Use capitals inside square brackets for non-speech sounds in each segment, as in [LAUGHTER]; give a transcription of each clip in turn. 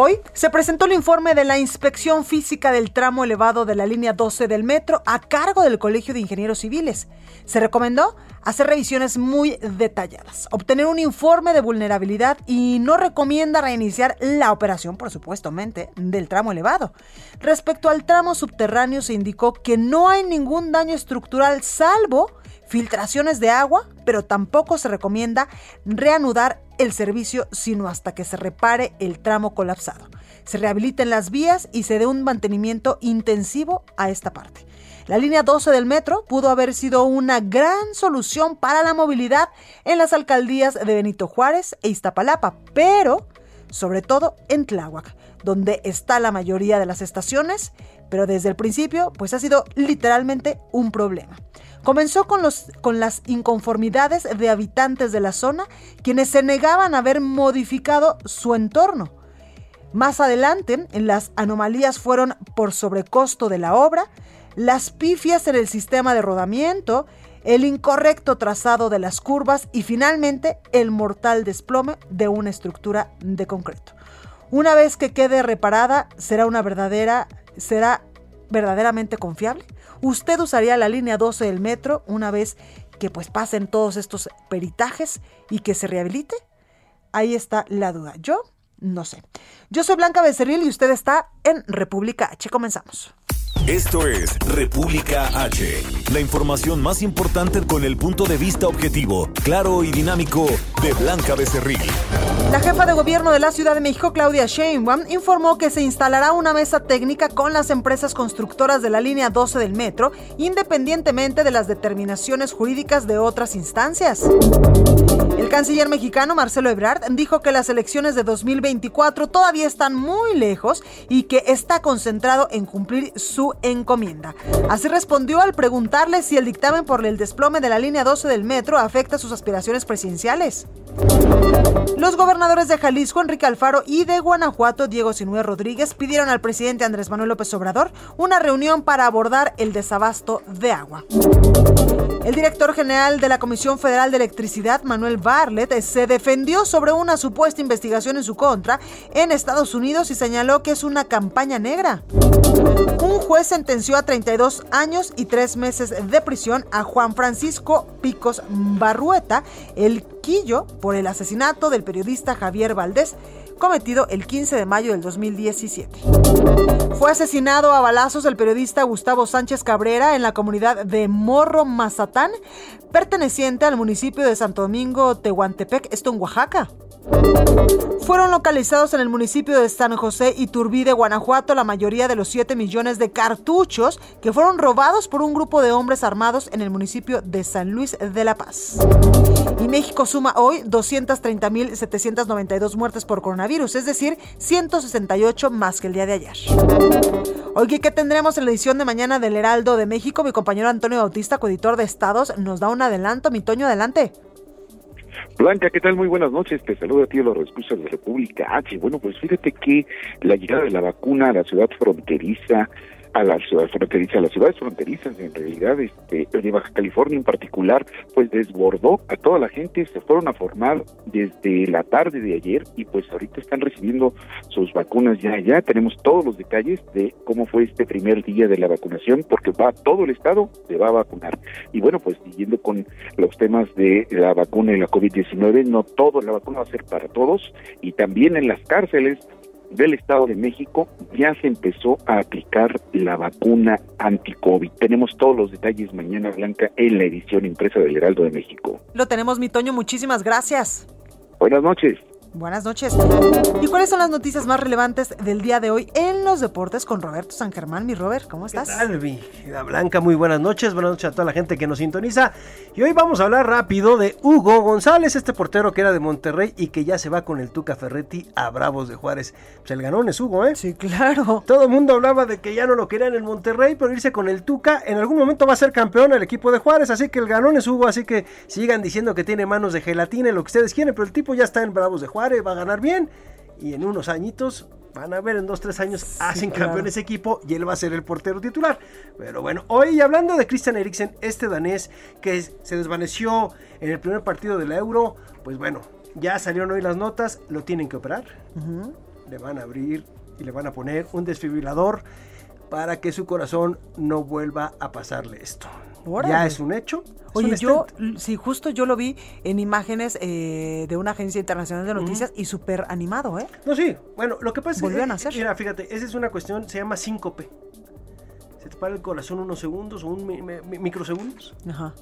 Hoy se presentó el informe de la inspección física del tramo elevado de la línea 12 del metro a cargo del Colegio de Ingenieros Civiles. Se recomendó hacer revisiones muy detalladas, obtener un informe de vulnerabilidad y no recomienda reiniciar la operación, por supuestamente, del tramo elevado. Respecto al tramo subterráneo se indicó que no hay ningún daño estructural salvo filtraciones de agua, pero tampoco se recomienda reanudar el servicio sino hasta que se repare el tramo colapsado, se rehabiliten las vías y se dé un mantenimiento intensivo a esta parte. La línea 12 del metro pudo haber sido una gran solución para la movilidad en las alcaldías de Benito Juárez e Iztapalapa, pero sobre todo en Tláhuac, donde está la mayoría de las estaciones, pero desde el principio pues ha sido literalmente un problema. Comenzó con, los, con las inconformidades de habitantes de la zona, quienes se negaban a haber modificado su entorno. Más adelante, las anomalías fueron por sobrecosto de la obra, las pifias en el sistema de rodamiento, el incorrecto trazado de las curvas y finalmente el mortal desplome de una estructura de concreto. Una vez que quede reparada, será una verdadera, será verdaderamente confiable. ¿Usted usaría la línea 12 del metro una vez que pues pasen todos estos peritajes y que se rehabilite? Ahí está la duda. Yo no sé. Yo soy Blanca Becerril y usted está en República H. Comenzamos. Esto es República H, la información más importante con el punto de vista objetivo, claro y dinámico de Blanca Becerril. La jefa de gobierno de la Ciudad de México, Claudia Sheinbaum, informó que se instalará una mesa técnica con las empresas constructoras de la línea 12 del metro, independientemente de las determinaciones jurídicas de otras instancias. El canciller mexicano Marcelo Ebrard dijo que las elecciones de 2024 todavía están muy lejos y que está concentrado en cumplir su encomienda. Así respondió al preguntarle si el dictamen por el desplome de la línea 12 del metro afecta sus aspiraciones presidenciales. Los gobernadores de Jalisco, Enrique Alfaro, y de Guanajuato, Diego Sinue Rodríguez, pidieron al presidente Andrés Manuel López Obrador una reunión para abordar el desabasto de agua. El director general de la Comisión Federal de Electricidad, Manuel Barlet, se defendió sobre una supuesta investigación en su contra en Estados Unidos y señaló que es una campaña negra. Un juez sentenció a 32 años y 3 meses de prisión a Juan Francisco Picos Barrueta, el Por el asesinato del periodista Javier Valdés, cometido el 15 de mayo del 2017. Fue asesinado a balazos el periodista Gustavo Sánchez Cabrera en la comunidad de Morro Mazatán, perteneciente al municipio de Santo Domingo, Tehuantepec, esto en Oaxaca. Fueron localizados en el municipio de San José y Turbide, Guanajuato, la mayoría de los 7 millones de cartuchos que fueron robados por un grupo de hombres armados en el municipio de San Luis de la Paz. Y México suma hoy 230.792 muertes por coronavirus, es decir, 168 más que el día de ayer. Oye, ¿qué tendremos en la edición de mañana del Heraldo de México? Mi compañero Antonio Bautista, coeditor de Estados, nos da un adelanto. Mi Toño, adelante. Blanca, ¿qué tal? Muy buenas noches. Te saludo a ti, a los recursos de República H. Bueno, pues fíjate que la llegada de la vacuna a la ciudad fronteriza a la ciudad fronteriza, a las ciudades fronterizas, en realidad, este, de Baja California en particular, pues desbordó a toda la gente, se fueron a formar desde la tarde de ayer y pues ahorita están recibiendo sus vacunas ya, ya tenemos todos los detalles de cómo fue este primer día de la vacunación, porque va todo el estado, se va a vacunar. Y bueno, pues siguiendo con los temas de la vacuna y la COVID-19, no todo, la vacuna va a ser para todos y también en las cárceles del Estado de México ya se empezó a aplicar la vacuna anti-COVID. Tenemos todos los detalles mañana, Blanca, en la edición impresa del Heraldo de México. Lo tenemos, mi Toño. Muchísimas gracias. Buenas noches. Buenas noches. ¿Y cuáles son las noticias más relevantes del día de hoy en los deportes con Roberto San Germán? Mi Robert, ¿cómo estás? ¿Qué tal, mi Blanca? Muy buenas noches. Buenas noches a toda la gente que nos sintoniza. Y hoy vamos a hablar rápido de Hugo González, este portero que era de Monterrey y que ya se va con el Tuca Ferretti a Bravos de Juárez. Pues el ganón es Hugo, ¿eh? Sí, claro. Todo el mundo hablaba de que ya no lo querían en Monterrey, pero irse con el Tuca en algún momento va a ser campeón el equipo de Juárez. Así que el ganón es Hugo. Así que sigan diciendo que tiene manos de gelatina y lo que ustedes quieren, pero el tipo ya está en Bravos de Juárez, va a ganar bien. Y en unos añitos van a ver en dos tres años hacen claro. campeón ese equipo y él va a ser el portero titular. Pero bueno hoy hablando de Christian Eriksen este danés que se desvaneció en el primer partido de la Euro pues bueno ya salieron hoy las notas lo tienen que operar. Le van a abrir y le van a poner un desfibrilador para que su corazón no vuelva a pasarle esto Órale. ya es un hecho es Oye, un yo, sí, justo yo lo vi en imágenes eh, de una agencia internacional de noticias y súper animado, ¿eh? No, sí. Bueno, lo que pasa Volvió a es nacer. Mira, fíjate, esa es una cuestión, se llama síncope. Se te para el corazón unos segundos o un mi- mi- microsegundos Ajá.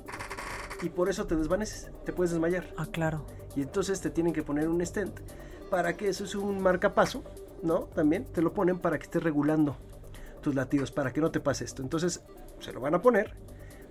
y por eso te desvaneces, te puedes desmayar. Ah, claro. Y entonces te tienen que poner un stent para que eso es un marcapaso, ¿no? También te lo ponen para que estés regulando tus latidos, para que no te pase esto. Entonces se lo van a poner.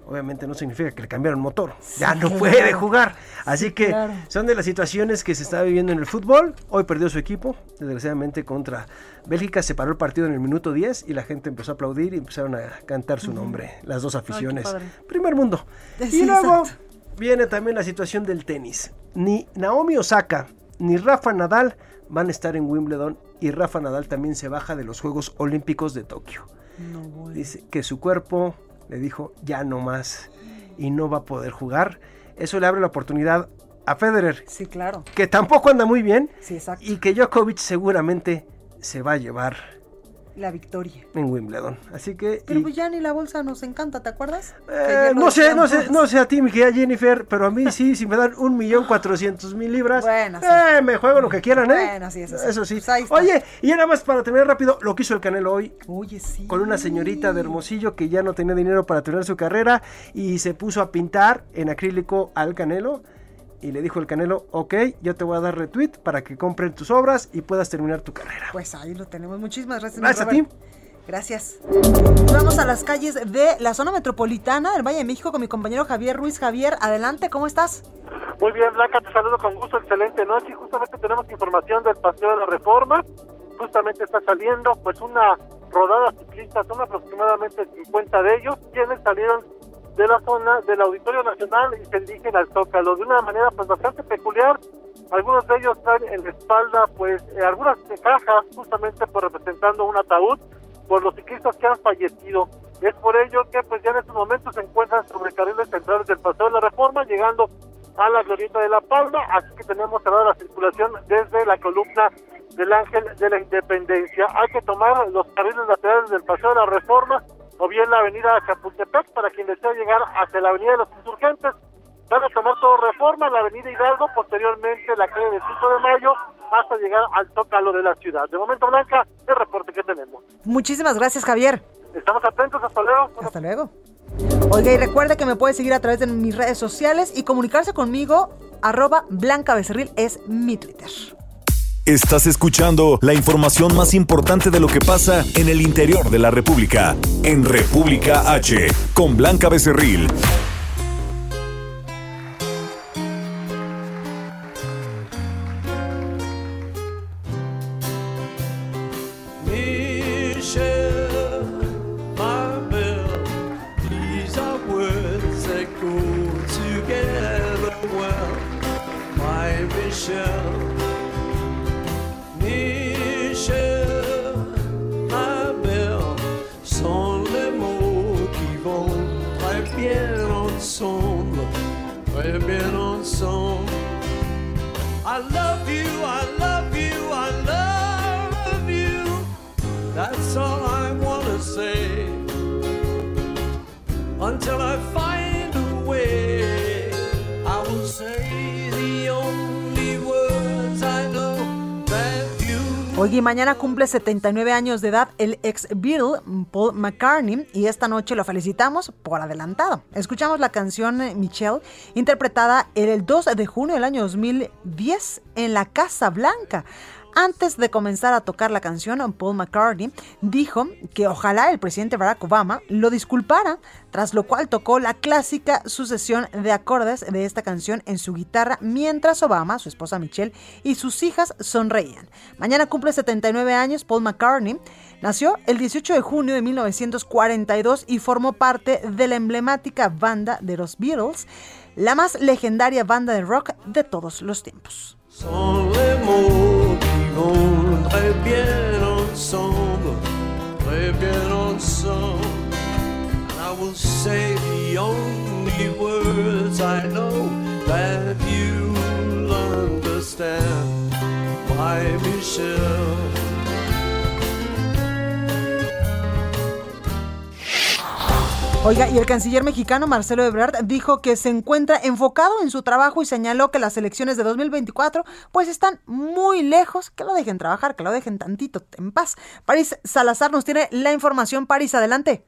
Obviamente no significa que le cambiaron motor. Ya no claro. puede jugar. Así que claro. son de las situaciones que se está viviendo en el fútbol. Hoy perdió su equipo, desgraciadamente contra Bélgica. Se paró el partido en el minuto 10 y la gente empezó a aplaudir y empezaron a cantar su nombre, las dos aficiones. Primer mundo. Sí, y luego exacto. viene también la situación del tenis. Ni Naomi Osaka ni Rafa Nadal van a estar en Wimbledon y Rafa Nadal también se baja de los Juegos Olímpicos de Tokio. No, bueno. Dice que su cuerpo le dijo ya no más y no va a poder jugar. Eso le abre la oportunidad a Federer, Sí, claro. que tampoco anda muy bien Sí, exacto. y que Djokovic seguramente se va a llevar La victoria. en Wimbledon. Así que Pero y- pues ya ni la bolsa nos encanta, ¿te acuerdas? Eh, no sé, no sé, no sé a ti, mi querida Jennifer, pero a mí [LAUGHS] sí, si me dan un millón cuatrocientos mil libras, Bueno, sí. eh, me juego lo que quieran, ¿eh? Bueno, sí, eso sí. Eso sí. Pues. Oye, y nada más para terminar rápido, lo que hizo el Canelo hoy, Oye, sí. con una señorita de Hermosillo que ya no tenía dinero para terminar su carrera y se puso a pintar en acrílico al Canelo. Y le dijo el Canelo, ok, yo te voy a dar retweet para que compren tus obras y puedas terminar tu carrera. Pues ahí lo tenemos. Muchísimas gracias. Gracias a ti. Gracias. Vamos a las calles de la zona metropolitana del Valle de México con mi compañero Javier Ruiz. Javier, adelante, ¿cómo estás? Muy bien, Blanca, te saludo con gusto, excelente noche. Justamente tenemos información del Paseo de la Reforma. Justamente está saliendo pues una rodada ciclista, son aproximadamente 50 de ellos, quienes salieron de la zona del Auditorio Nacional y se dirigen al Zócalo de una manera pues bastante peculiar. Algunos de ellos traen en la espalda pues eh, algunas cajas justamente por representando un ataúd por los ciclistas que han fallecido. Es por ello que pues ya en estos momentos se encuentran sobre carriles centrales del Paseo de la Reforma, llegando a la Glorieta de la Palma, así que tenemos cerrada la circulación desde la columna del Ángel de la Independencia. Hay que tomar los carriles laterales del Paseo de la Reforma o bien la avenida Chapultepec para quien desea llegar hacia la avenida de los Insurgentes. Van a tomar todo Reforma, la avenida Hidalgo, posteriormente la calle del 5 de Mayo, hasta llegar al Zócalo de la ciudad. De momento, Blanca, el reporte que tenemos. Muchísimas gracias, Javier. Estamos atentos, hasta luego. Hasta luego. Oiga, y recuerde que me puede seguir a través de mis redes sociales y comunicarse conmigo. Arroba Blanca Becerril es mi Twitter. Estás escuchando la información más importante de lo que pasa en el interior de la República. En República H, con Blanca Becerril. I love Oye, mañana cumple 79 años de edad el ex Beatle Paul McCartney y esta noche lo felicitamos por adelantado. Escuchamos la canción eh, Michelle interpretada el 2 de junio del año 2010 en la Casa Blanca. Antes de comenzar a tocar la canción, Paul McCartney dijo que ojalá el presidente Barack Obama lo disculpara, tras lo cual tocó la clásica sucesión de acordes de esta canción en su guitarra mientras Obama, su esposa Michelle y sus hijas sonreían. Mañana cumple 79 años Paul McCartney. Nació el 18 de junio de 1942 y formó parte de la emblemática banda de los Beatles, la más legendaria banda de rock de todos los tiempos. Vont très bien ensemble, très bien ensemble. And I will say the only words I know that you'll understand. My Michelle. Oiga, y el canciller mexicano Marcelo Ebrard dijo que se encuentra enfocado en su trabajo y señaló que las elecciones de 2024 pues están muy lejos, que lo dejen trabajar, que lo dejen tantito en paz. París Salazar nos tiene la información. París, adelante.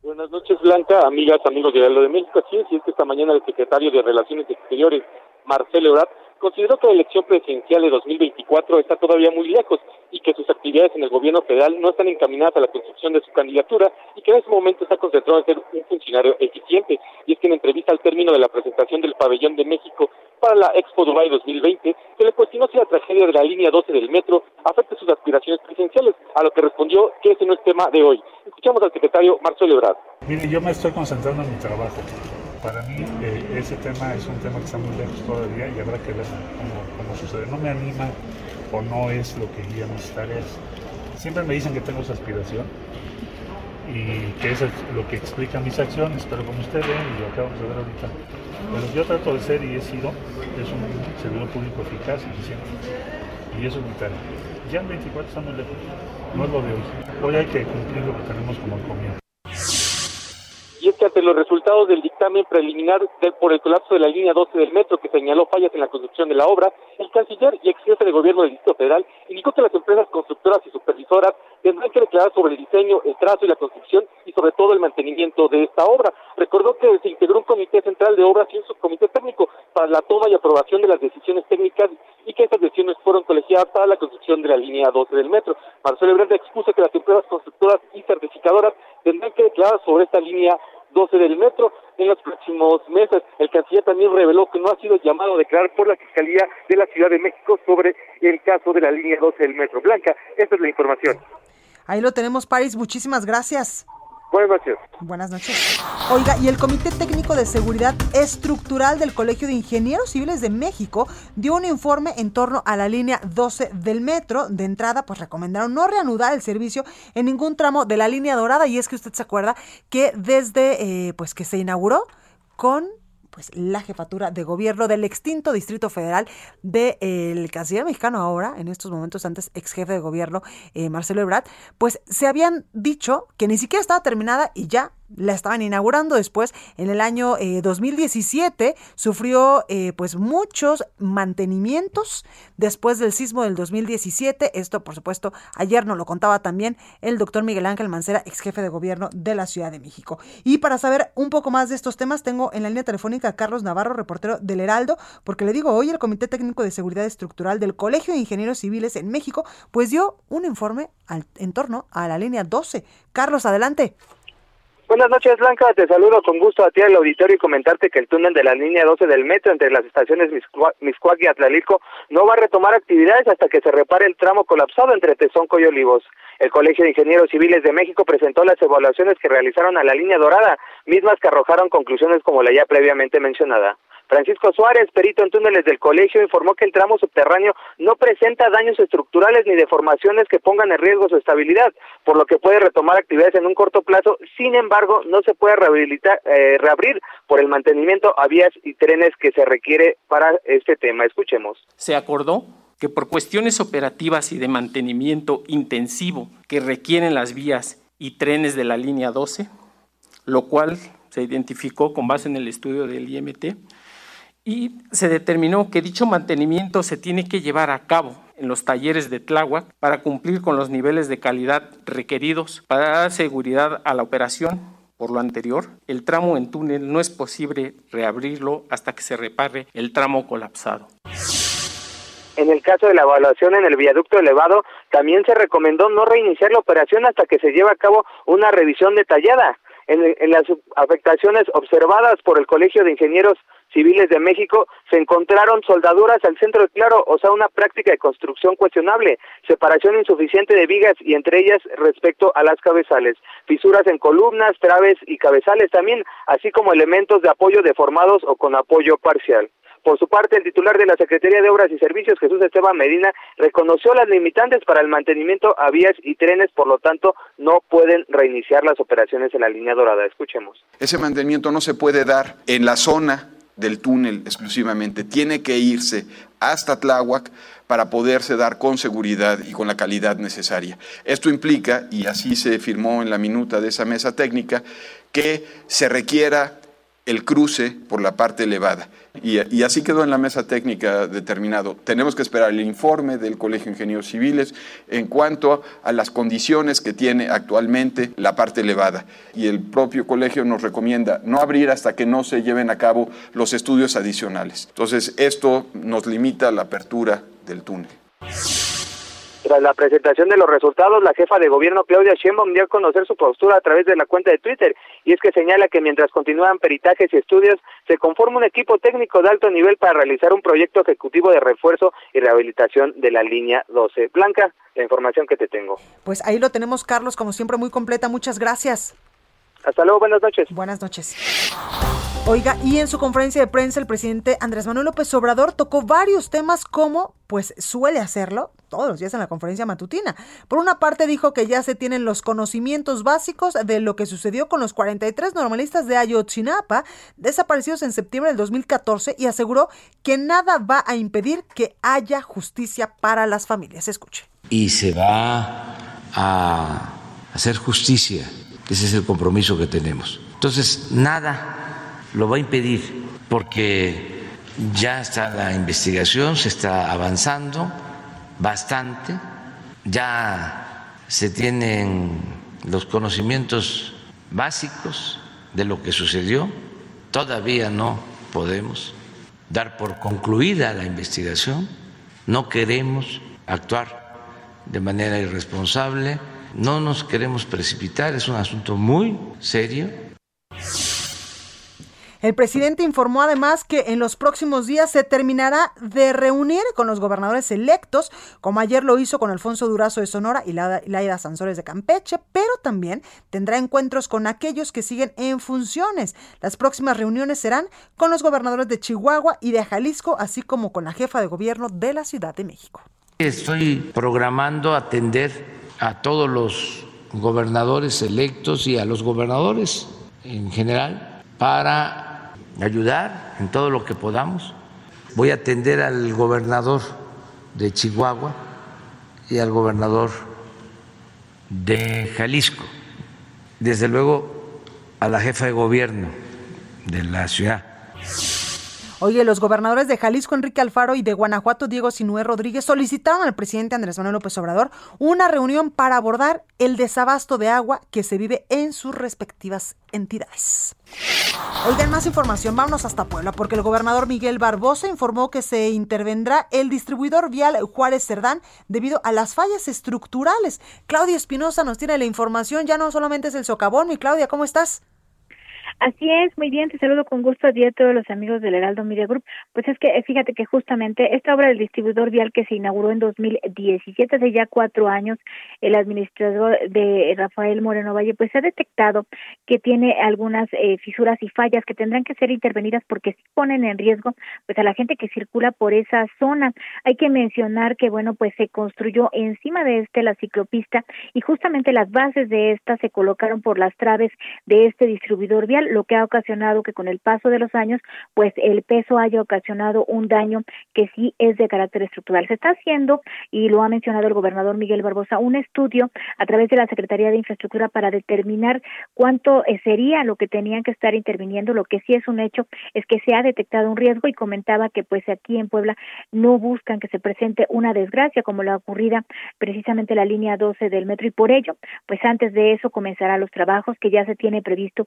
Buenas noches, Blanca, amigas, amigos de lo de México. Así es, es que esta mañana el secretario de Relaciones Exteriores, Marcelo Ebrard, consideró que la elección presidencial de 2024 está todavía muy lejos y que sus actividades en el gobierno federal no están encaminadas a la construcción de su candidatura y que en ese momento está concentrado en ser un funcionario eficiente. Y es que en entrevista al término de la presentación del pabellón de México para la Expo Dubai 2020, se le cuestionó si la tragedia de la línea 12 del metro afecta sus aspiraciones presidenciales, a lo que respondió que ese no es tema de hoy. Escuchamos al secretario Marcelo Ebrard. Mire, yo me estoy concentrando en mi trabajo. Para mí eh, ese tema es un tema que está muy lejos todavía y habrá que ver cómo, cómo sucede. No me anima o no es lo que guía mis tareas. Siempre me dicen que tengo esa aspiración y que eso es lo que explica mis acciones, pero como usted ve y lo acabamos de ver ahorita, pero yo trato de ser y he sido es un servidor público eficaz y eficiente. Y eso es mi tarea. Ya en 24 estamos lejos, no es lo de hoy. Hoy hay que cumplir lo que tenemos como encomienda. Es que ante los resultados del dictamen preliminar del- por el colapso de la línea 12 del metro que señaló fallas en la construcción de la obra, el canciller y ex jefe de gobierno del Distrito Federal indicó que las empresas constructoras y supervisoras tendrán que declarar sobre el diseño, el trazo y la construcción y sobre todo el mantenimiento de esta obra. Recordó que se integró un comité central de obras y un subcomité técnico para la toma y aprobación de las decisiones técnicas y que estas decisiones fueron colegiadas para la construcción de la línea 12 del metro. Marcelo Ebrard expuso que las empresas constructoras y certificadoras tendrán que declarar sobre esta línea 12 del metro en los próximos meses. El canciller también reveló que no ha sido llamado a declarar por la Fiscalía de la Ciudad de México sobre el caso de la línea 12 del metro. Blanca, esta es la información. Ahí lo tenemos, París. Muchísimas gracias. Buenas noches. Buenas noches. Oiga, y el Comité Técnico de Seguridad Estructural del Colegio de Ingenieros Civiles de México dio un informe en torno a la línea 12 del metro. De entrada, pues recomendaron no reanudar el servicio en ningún tramo de la línea dorada. Y es que usted se acuerda que desde eh, pues que se inauguró con pues la jefatura de gobierno del extinto Distrito Federal del canciller mexicano ahora, en estos momentos antes ex jefe de gobierno eh, Marcelo Ebrard, pues se habían dicho que ni siquiera estaba terminada y ya la estaban inaugurando después en el año eh, 2017 sufrió eh, pues muchos mantenimientos después del sismo del 2017 esto por supuesto ayer nos lo contaba también el doctor Miguel Ángel Mancera ex jefe de gobierno de la Ciudad de México. Y para saber un poco más de estos temas tengo en la línea telefónica a Carlos Navarro reportero del Heraldo porque le digo hoy el Comité Técnico de Seguridad Estructural del Colegio de Ingenieros Civiles en México pues dio un informe al, en torno a la línea 12 Carlos adelante Buenas noches, Blanca. Te saludo con gusto a ti al auditorio y comentarte que el túnel de la línea 12 del metro entre las estaciones Miscua- Miscuac y Atlalico no va a retomar actividades hasta que se repare el tramo colapsado entre Tezonco y Olivos. El Colegio de Ingenieros Civiles de México presentó las evaluaciones que realizaron a la línea dorada, mismas que arrojaron conclusiones como la ya previamente mencionada. Francisco Suárez, perito en túneles del colegio, informó que el tramo subterráneo no presenta daños estructurales ni deformaciones que pongan en riesgo su estabilidad, por lo que puede retomar actividades en un corto plazo. Sin embargo, no se puede rehabilitar, eh, reabrir por el mantenimiento a vías y trenes que se requiere para este tema. Escuchemos. se acordó que por cuestiones operativas y de mantenimiento intensivo que requieren las vías y trenes de la línea 12, lo cual se identificó con base en el estudio del IMT, y se determinó que dicho mantenimiento se tiene que llevar a cabo en los talleres de Tláhuac para cumplir con los niveles de calidad requeridos para dar seguridad a la operación. Por lo anterior, el tramo en túnel no es posible reabrirlo hasta que se repare el tramo colapsado. En el caso de la evaluación en el viaducto elevado, también se recomendó no reiniciar la operación hasta que se lleve a cabo una revisión detallada. En, en, las afectaciones observadas por el Colegio de Ingenieros Civiles de México se encontraron soldaduras al centro de claro, o sea, una práctica de construcción cuestionable, separación insuficiente de vigas y entre ellas respecto a las cabezales, fisuras en columnas, traves y cabezales también, así como elementos de apoyo deformados o con apoyo parcial. Por su parte, el titular de la Secretaría de Obras y Servicios, Jesús Esteban Medina, reconoció las limitantes para el mantenimiento a vías y trenes, por lo tanto, no pueden reiniciar las operaciones en la línea dorada. Escuchemos. Ese mantenimiento no se puede dar en la zona del túnel exclusivamente, tiene que irse hasta Tláhuac para poderse dar con seguridad y con la calidad necesaria. Esto implica, y así se firmó en la minuta de esa mesa técnica, que se requiera el cruce por la parte elevada. Y, y, así quedó en la mesa técnica determinado. Tenemos que esperar el informe del Colegio de Ingenieros Civiles en cuanto a las condiciones que tiene actualmente la parte elevada. Y el propio colegio nos recomienda no abrir hasta que no se lleven a cabo los estudios adicionales. Entonces, esto nos limita la apertura del túnel. Tras la presentación de los resultados, la jefa de gobierno Claudia Sheinbaum dio a conocer su postura a través de la cuenta de Twitter y es que señala que mientras continúan peritajes y estudios, se conforma un equipo técnico de alto nivel para realizar un proyecto ejecutivo de refuerzo y rehabilitación de la línea 12. Blanca, la información que te tengo. Pues ahí lo tenemos, Carlos, como siempre muy completa. Muchas gracias. Hasta luego, buenas noches. Buenas noches. Oiga, y en su conferencia de prensa el presidente Andrés Manuel López Obrador tocó varios temas como, pues suele hacerlo todos los días en la conferencia matutina. Por una parte dijo que ya se tienen los conocimientos básicos de lo que sucedió con los 43 normalistas de Ayotzinapa desaparecidos en septiembre del 2014 y aseguró que nada va a impedir que haya justicia para las familias. Escuche. Y se va a hacer justicia. Ese es el compromiso que tenemos. Entonces, nada lo va a impedir porque ya está la investigación, se está avanzando bastante, ya se tienen los conocimientos básicos de lo que sucedió, todavía no podemos dar por concluida la investigación, no queremos actuar de manera irresponsable, no nos queremos precipitar, es un asunto muy serio el presidente informó además que en los próximos días se terminará de reunir con los gobernadores electos, como ayer lo hizo con Alfonso Durazo de Sonora y Laida Sansores de Campeche, pero también tendrá encuentros con aquellos que siguen en funciones. Las próximas reuniones serán con los gobernadores de Chihuahua y de Jalisco, así como con la jefa de gobierno de la Ciudad de México. Estoy programando atender a todos los gobernadores electos y a los gobernadores en general para ayudar en todo lo que podamos. Voy a atender al gobernador de Chihuahua y al gobernador de Jalisco. Desde luego a la jefa de gobierno de la ciudad. Oye, los gobernadores de Jalisco, Enrique Alfaro, y de Guanajuato, Diego Sinué Rodríguez, solicitaron al presidente Andrés Manuel López Obrador una reunión para abordar el desabasto de agua que se vive en sus respectivas entidades. Oigan, más información, vámonos hasta Puebla, porque el gobernador Miguel Barbosa informó que se intervendrá el distribuidor vial Juárez Cerdán debido a las fallas estructurales. Claudia Espinosa nos tiene la información, ya no solamente es el socavón, mi Claudia, ¿cómo estás? Así es, muy bien, te saludo con gusto a ti a todos los amigos del Heraldo Media Group. Pues es que fíjate que justamente esta obra del distribuidor vial que se inauguró en 2017, hace ya cuatro años, el administrador de Rafael Moreno Valle, pues ha detectado que tiene algunas eh, fisuras y fallas que tendrán que ser intervenidas porque ponen en riesgo pues a la gente que circula por esa zona. Hay que mencionar que bueno, pues se construyó encima de este la ciclopista y justamente las bases de esta se colocaron por las traves de este distribuidor vial lo que ha ocasionado que con el paso de los años, pues el peso haya ocasionado un daño que sí es de carácter estructural. Se está haciendo, y lo ha mencionado el gobernador Miguel Barbosa, un estudio a través de la Secretaría de Infraestructura para determinar cuánto eh, sería lo que tenían que estar interviniendo. Lo que sí es un hecho es que se ha detectado un riesgo y comentaba que pues aquí en Puebla no buscan que se presente una desgracia como la ocurrida precisamente la línea 12 del metro y por ello, pues antes de eso comenzará los trabajos que ya se tiene previsto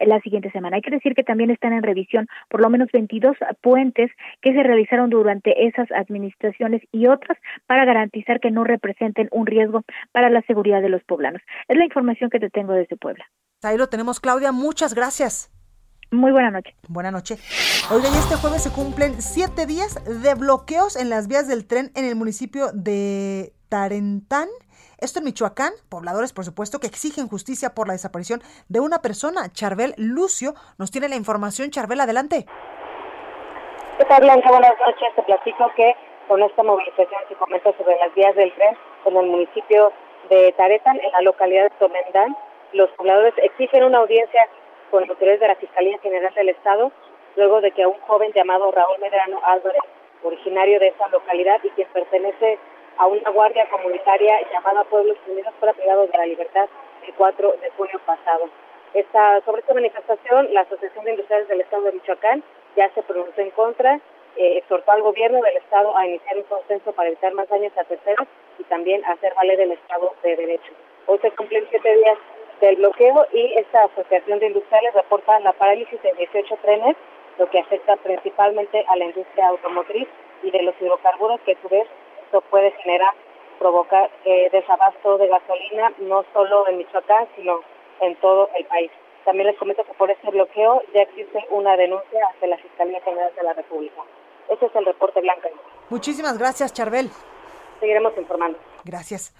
la siguiente semana. Hay que decir que también están en revisión por lo menos 22 puentes que se realizaron durante esas administraciones y otras para garantizar que no representen un riesgo para la seguridad de los poblanos. Es la información que te tengo desde Puebla. Ahí lo tenemos, Claudia. Muchas gracias. Muy buena noche. Buena noche. Oiga, y este jueves se cumplen siete días de bloqueos en las vías del tren en el municipio de Tarentán. Esto en Michoacán, pobladores por supuesto que exigen justicia por la desaparición de una persona. Charbel Lucio nos tiene la información. Charbel, adelante. ¿Qué tal? Buenas noches. Te platico que con esta movilización que comenta sobre las vías del tren en el municipio de Taretán, en la localidad de Tomendán, los pobladores exigen una audiencia con autoridades de la Fiscalía General del Estado, luego de que un joven llamado Raúl Medrano Álvarez, originario de esa localidad y quien pertenece a una guardia comunitaria llamada Pueblos Unidos, fuera privado de la libertad el 4 de junio pasado. Esta, sobre esta manifestación, la Asociación de Industriales del Estado de Michoacán ya se pronunció en contra, eh, exhortó al gobierno del Estado a iniciar un consenso para evitar más daños a terceros y también hacer valer el Estado de Derecho. Hoy se cumplen siete días del bloqueo y esta asociación de industriales reporta la parálisis de 18 trenes, lo que afecta principalmente a la industria automotriz y de los hidrocarburos, que a su vez esto puede generar, provocar eh, desabasto de gasolina, no solo en Michoacán, sino en todo el país. También les comento que por este bloqueo ya existe una denuncia ante la Fiscalía General de la República. Ese es el reporte blanco. Muchísimas gracias, Charbel. Seguiremos informando. Gracias.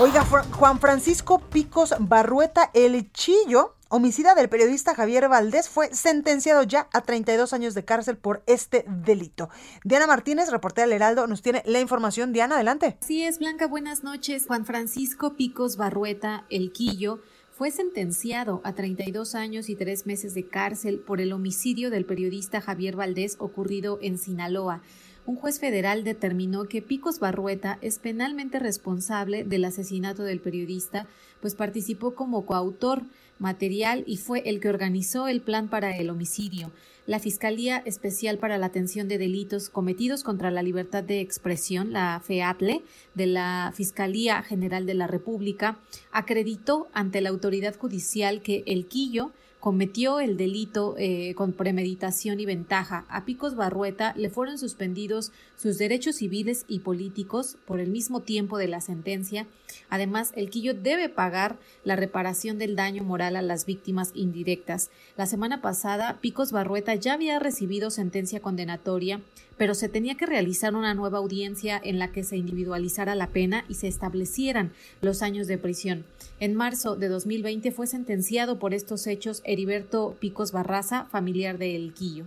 Oiga, Juan Francisco Picos Barrueta El Chillo, homicida del periodista Javier Valdés, fue sentenciado ya a 32 años de cárcel por este delito. Diana Martínez, reportera del Heraldo, nos tiene la información. Diana, adelante. Sí, es, Blanca, buenas noches. Juan Francisco Picos Barrueta El Quillo fue sentenciado a 32 años y tres meses de cárcel por el homicidio del periodista Javier Valdés ocurrido en Sinaloa un juez federal determinó que Picos Barrueta es penalmente responsable del asesinato del periodista, pues participó como coautor material y fue el que organizó el plan para el homicidio. La Fiscalía Especial para la Atención de Delitos Cometidos contra la Libertad de Expresión, la FEATLE, de la Fiscalía General de la República, acreditó ante la autoridad judicial que el Quillo cometió el delito eh, con premeditación y ventaja. A Picos Barrueta le fueron suspendidos sus derechos civiles y políticos por el mismo tiempo de la sentencia. Además, el Quillo debe pagar la reparación del daño moral a las víctimas indirectas. La semana pasada, Picos Barrueta ya había recibido sentencia condenatoria pero se tenía que realizar una nueva audiencia en la que se individualizara la pena y se establecieran los años de prisión. En marzo de 2020 fue sentenciado por estos hechos Heriberto Picos Barraza, familiar de El Quillo.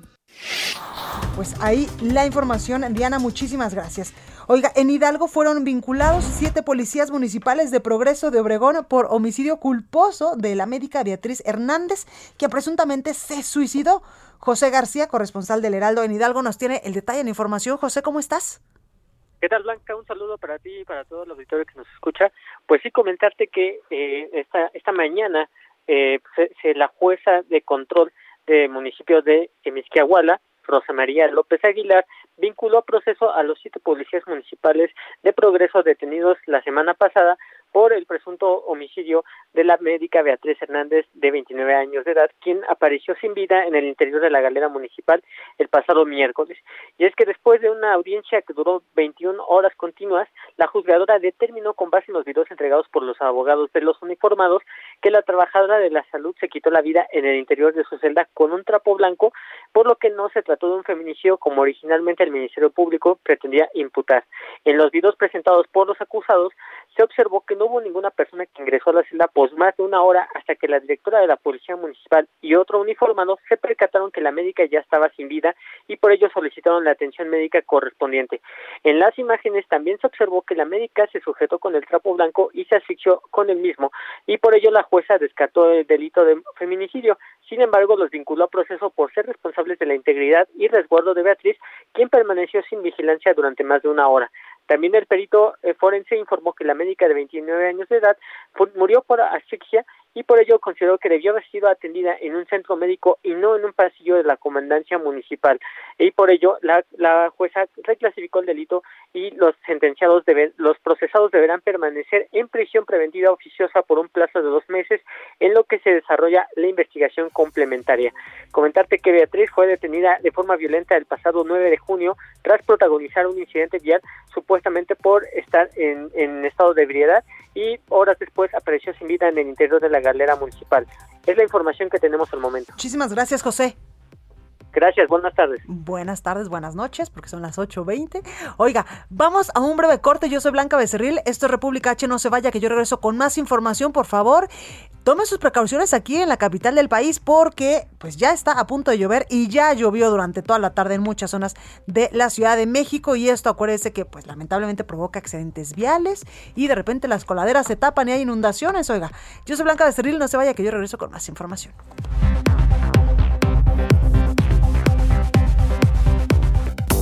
Pues ahí la información, Diana, muchísimas gracias. Oiga, en Hidalgo fueron vinculados siete policías municipales de Progreso de Obregón por homicidio culposo de la médica Beatriz Hernández, que presuntamente se suicidó. José García, corresponsal del Heraldo en Hidalgo, nos tiene el detalle en información. José, ¿cómo estás? ¿Qué tal, Blanca? Un saludo para ti y para todo el auditorio que nos escucha. Pues sí, comentarte que eh, esta, esta mañana eh, se, la jueza de control del municipio de Emisquiahuala, Rosa María López Aguilar, vinculó a proceso a los siete policías municipales de progreso detenidos la semana pasada por el presunto homicidio de la médica Beatriz Hernández, de 29 años de edad, quien apareció sin vida en el interior de la galera municipal el pasado miércoles. Y es que después de una audiencia que duró 21 horas continuas, la juzgadora determinó con base en los videos entregados por los abogados de los uniformados que la trabajadora de la salud se quitó la vida en el interior de su celda con un trapo blanco, por lo que no se trató de un feminicidio como originalmente el Ministerio Público pretendía imputar. En los videos presentados por los acusados se observó que no hubo ninguna persona que ingresó a la celda pues más de una hora hasta que la directora de la policía municipal y otro uniformado se percataron que la médica ya estaba sin vida y por ello solicitaron la atención médica correspondiente. En las imágenes también se observó que la médica se sujetó con el trapo blanco y se asfixió con el mismo y por ello la jueza descartó el delito de feminicidio. Sin embargo, los vinculó a proceso por ser responsables de la integridad y resguardo de Beatriz, quien permaneció sin vigilancia durante más de una hora. También el perito eh, forense informó que la médica de 29 años de edad murió por asfixia y por ello consideró que debió haber sido atendida en un centro médico y no en un pasillo de la comandancia municipal. Y por ello la, la jueza reclasificó el delito y los sentenciados deben, los procesados deberán permanecer en prisión preventiva oficiosa por un plazo de dos meses en lo que se desarrolla la investigación complementaria. Comentarte que Beatriz fue detenida de forma violenta el pasado 9 de junio tras protagonizar un incidente vial supuestamente por estar en, en estado de ebriedad y horas después apareció sin vida en el interior de la galera municipal. Es la información que tenemos al momento. Muchísimas gracias, José. Gracias, buenas tardes. Buenas tardes, buenas noches, porque son las 8.20. Oiga, vamos a un breve corte. Yo soy Blanca Becerril. Esto es República H. No se vaya, que yo regreso con más información, por favor. Tome sus precauciones aquí en la capital del país porque pues ya está a punto de llover y ya llovió durante toda la tarde en muchas zonas de la Ciudad de México y esto acuérdese que pues lamentablemente provoca accidentes viales y de repente las coladeras se tapan y hay inundaciones. Oiga, yo soy Blanca Becerril. No se vaya, que yo regreso con más información.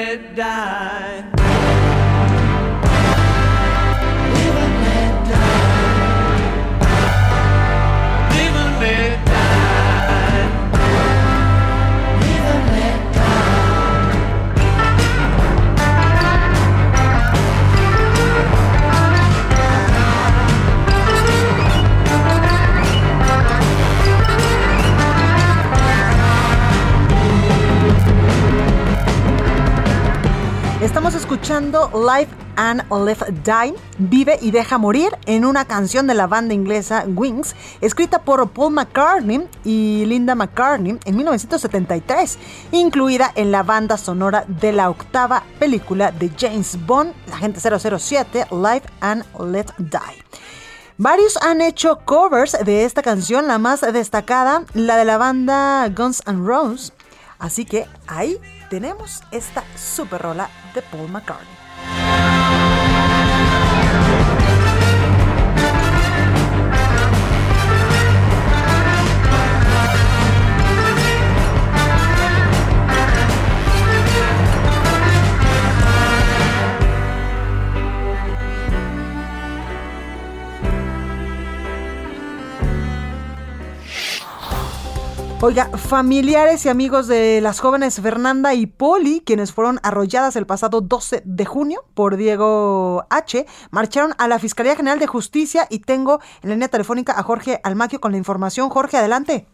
Live and Estamos escuchando Live and Let Die, Vive y Deja Morir, en una canción de la banda inglesa Wings, escrita por Paul McCartney y Linda McCartney en 1973, incluida en la banda sonora de la octava película de James Bond, La Gente 007, Live and Let Die. Varios han hecho covers de esta canción, la más destacada, la de la banda Guns N' Roses. Así que ahí tenemos esta super rola de Paul McCartney. Oiga, familiares y amigos de las jóvenes Fernanda y Poli, quienes fueron arrolladas el pasado 12 de junio por Diego H., marcharon a la Fiscalía General de Justicia y tengo en la línea telefónica a Jorge Almaquio con la información. Jorge, adelante.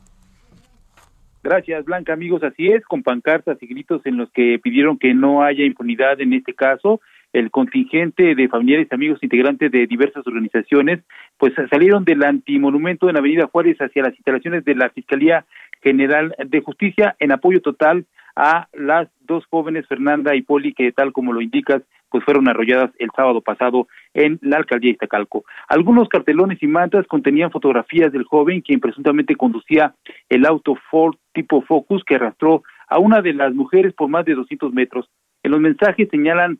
Gracias, Blanca. Amigos, así es, con pancartas y gritos en los que pidieron que no haya impunidad en este caso. El contingente de familiares y amigos integrantes de diversas organizaciones, pues salieron del antimonumento en Avenida Juárez hacia las instalaciones de la Fiscalía General de Justicia en apoyo total a las dos jóvenes, Fernanda y Poli, que tal como lo indicas, pues fueron arrolladas el sábado pasado en la alcaldía de Iztacalco. Algunos cartelones y mantas contenían fotografías del joven quien presuntamente conducía el auto Ford tipo Focus que arrastró a una de las mujeres por más de 200 metros. En los mensajes señalan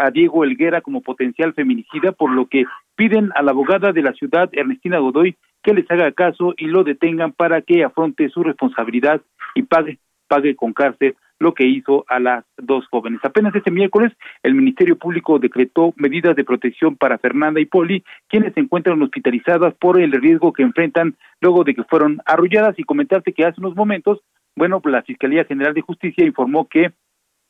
a Diego Elguera como potencial feminicida, por lo que piden a la abogada de la ciudad, Ernestina Godoy, que les haga caso y lo detengan para que afronte su responsabilidad y pague pague con cárcel lo que hizo a las dos jóvenes. Apenas este miércoles, el Ministerio Público decretó medidas de protección para Fernanda y Poli, quienes se encuentran hospitalizadas por el riesgo que enfrentan luego de que fueron arrolladas. Y comentarte que hace unos momentos, bueno, la Fiscalía General de Justicia informó que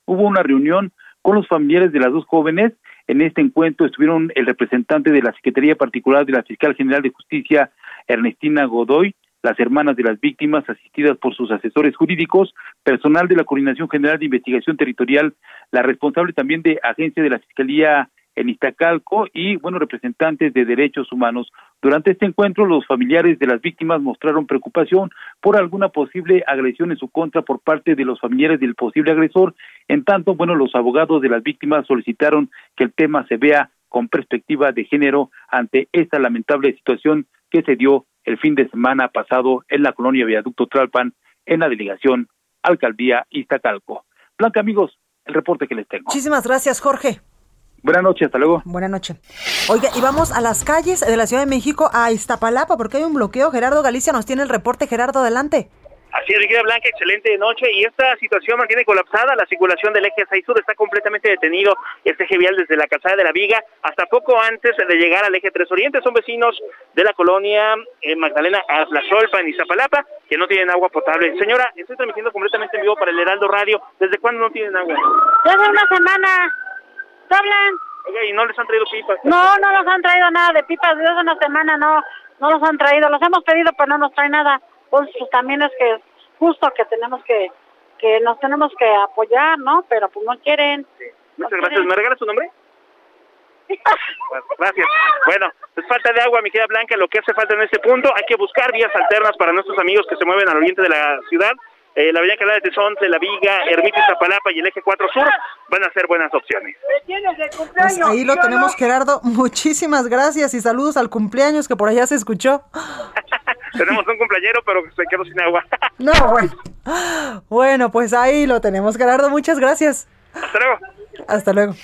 hubo una reunión con los familiares de las dos jóvenes. En este encuentro estuvieron el representante de la Secretaría Particular de la Fiscal General de Justicia, Ernestina Godoy, las hermanas de las víctimas asistidas por sus asesores jurídicos, personal de la Coordinación General de Investigación Territorial, la responsable también de agencia de la Fiscalía en Iztacalco y, bueno, representantes de derechos humanos. Durante este encuentro, los familiares de las víctimas mostraron preocupación por alguna posible agresión en su contra por parte de los familiares del posible agresor. En tanto, bueno, los abogados de las víctimas solicitaron que el tema se vea con perspectiva de género ante esta lamentable situación que se dio el fin de semana pasado en la colonia Viaducto Tralpan, en la delegación Alcaldía Iztacalco. Blanca, amigos, el reporte que les tengo. Muchísimas gracias, Jorge. Buenas noches, hasta luego. Buenas noches. Oiga, y vamos a las calles de la Ciudad de México, a Iztapalapa, porque hay un bloqueo. Gerardo Galicia nos tiene el reporte. Gerardo, adelante. Así es, Riquida Blanca, excelente noche. Y esta situación mantiene colapsada la circulación del eje 6 sur. Está completamente detenido este eje vial desde la calzada de la Viga hasta poco antes de llegar al eje 3 Oriente. Son vecinos de la colonia eh, Magdalena Azlazolpa en Iztapalapa que no tienen agua potable. Señora, estoy transmitiendo completamente en vivo para el Heraldo Radio. ¿Desde cuándo no tienen agua? Desde una semana. ¿Te hablan? Oiga, ¿y no les han traído pipas? No, no nos han traído nada de pipas. Desde una semana no, no nos han traído. Los hemos pedido, pero no nos traen nada. Pues, pues también es que es justo que tenemos que que nos tenemos que apoyar, ¿no? Pero pues no quieren. Muchas gracias. ¿Me regalas su nombre? [LAUGHS] Bueno, Gracias. Bueno, pues falta de agua, mi querida Blanca, lo que hace falta en este punto, hay que buscar vías alternas para nuestros amigos que se mueven al oriente de la ciudad. Eh, la avenida Calada de Tesonte, La Viga, Ermita Iztapalapa y el eje 4 Sur van a ser buenas opciones. Pues ahí lo tenemos, Gerardo. [LAUGHS] Muchísimas gracias y saludos al cumpleaños que por allá se escuchó. [LAUGHS] Tenemos un cumpleañero, pero se quedó sin agua. [LAUGHS] No, bueno. Bueno, pues ahí lo tenemos, Gerardo. Muchas gracias. Hasta luego. Hasta luego.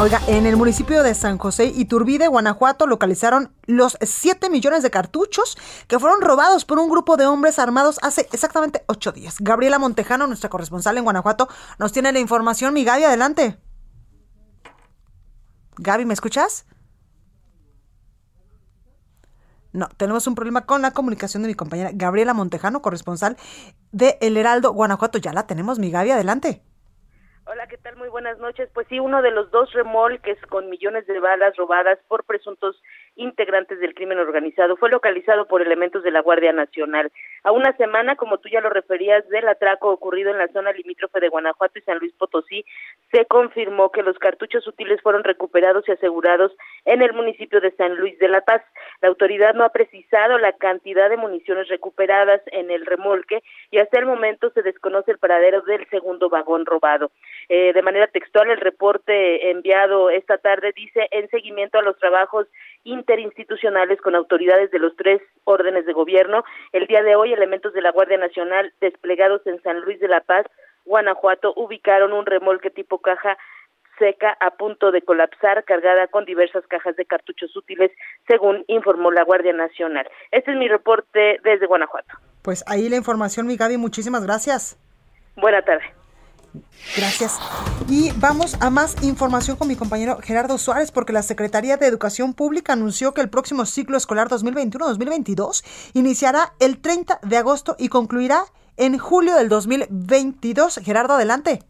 Oiga, en el municipio de San José Iturbide, Guanajuato, localizaron los 7 millones de cartuchos que fueron robados por un grupo de hombres armados hace exactamente 8 días. Gabriela Montejano, nuestra corresponsal en Guanajuato, nos tiene la información. Mi Gaby, adelante. Gaby, ¿me escuchas? No, tenemos un problema con la comunicación de mi compañera Gabriela Montejano, corresponsal de El Heraldo, Guanajuato. Ya la tenemos, mi Gaby, adelante. Hola, ¿qué tal? Muy buenas noches. Pues sí, uno de los dos remolques con millones de balas robadas por presuntos integrantes del crimen organizado fue localizado por elementos de la Guardia Nacional. A una semana, como tú ya lo referías, del atraco ocurrido en la zona limítrofe de Guanajuato y San Luis Potosí, se confirmó que los cartuchos útiles fueron recuperados y asegurados en el municipio de San Luis de la Paz. La autoridad no ha precisado la cantidad de municiones recuperadas en el remolque y hasta el momento se desconoce el paradero del segundo vagón robado. Eh, de manera textual, el reporte enviado esta tarde dice en seguimiento a los trabajos interinstitucionales con autoridades de los tres órdenes de gobierno. El día de hoy, elementos de la Guardia Nacional desplegados en San Luis de la Paz, Guanajuato, ubicaron un remolque tipo caja seca a punto de colapsar, cargada con diversas cajas de cartuchos útiles, según informó la Guardia Nacional. Este es mi reporte desde Guanajuato. Pues ahí la información, mi Gaby, muchísimas gracias. Buena tarde. Gracias. Y vamos a más información con mi compañero Gerardo Suárez, porque la Secretaría de Educación Pública anunció que el próximo ciclo escolar 2021-2022 iniciará el 30 de agosto y concluirá en julio del 2022. Gerardo, adelante.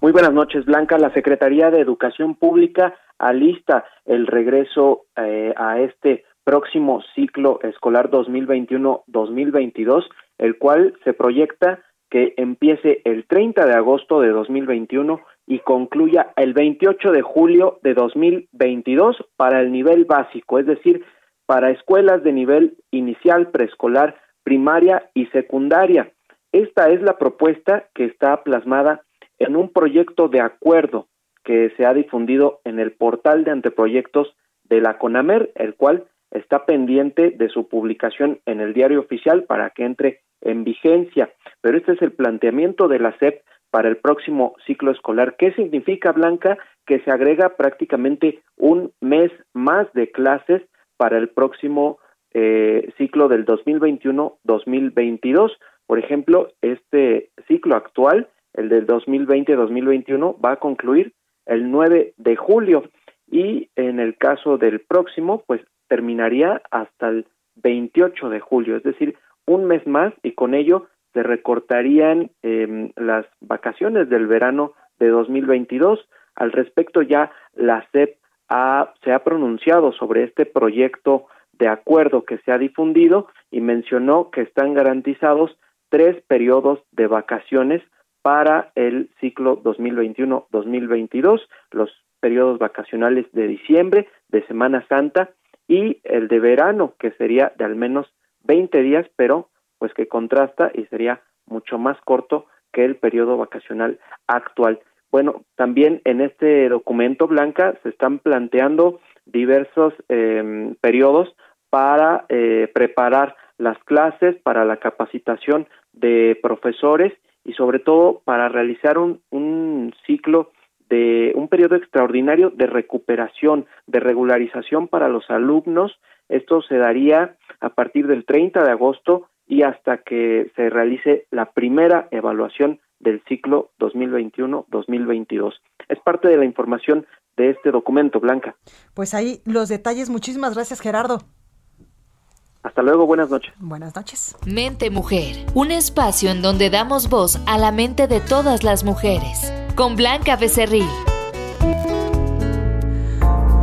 Muy buenas noches, Blanca. La Secretaría de Educación Pública alista el regreso eh, a este próximo ciclo escolar 2021-2022, el cual se proyecta que empiece el 30 de agosto de 2021 y concluya el 28 de julio de 2022 para el nivel básico, es decir, para escuelas de nivel inicial, preescolar, primaria y secundaria. Esta es la propuesta que está plasmada en un proyecto de acuerdo que se ha difundido en el portal de anteproyectos de la CONAMER, el cual está pendiente de su publicación en el diario oficial para que entre en vigencia. Pero este es el planteamiento de la SEP para el próximo ciclo escolar. ¿Qué significa, Blanca? Que se agrega prácticamente un mes más de clases para el próximo eh, ciclo del 2021-2022. Por ejemplo, este ciclo actual, el del 2020-2021, va a concluir el 9 de julio y en el caso del próximo, pues terminaría hasta el 28 de julio, es decir, un mes más y con ello se recortarían eh, las vacaciones del verano de 2022. Al respecto, ya la SEP ha, se ha pronunciado sobre este proyecto de acuerdo que se ha difundido y mencionó que están garantizados tres periodos de vacaciones para el ciclo 2021-2022, los periodos vacacionales de diciembre, de Semana Santa y el de verano, que sería de al menos 20 días, pero pues que contrasta y sería mucho más corto que el periodo vacacional actual. Bueno, también en este documento, Blanca, se están planteando diversos eh, periodos para eh, preparar las clases, para la capacitación de profesores y sobre todo para realizar un, un ciclo de un periodo extraordinario de recuperación, de regularización para los alumnos. Esto se daría a partir del 30 de agosto y hasta que se realice la primera evaluación del ciclo 2021-2022. Es parte de la información de este documento, Blanca. Pues ahí los detalles. Muchísimas gracias, Gerardo. Hasta luego, buenas noches. Buenas noches. Mente Mujer, un espacio en donde damos voz a la mente de todas las mujeres. Con Blanca Becerril.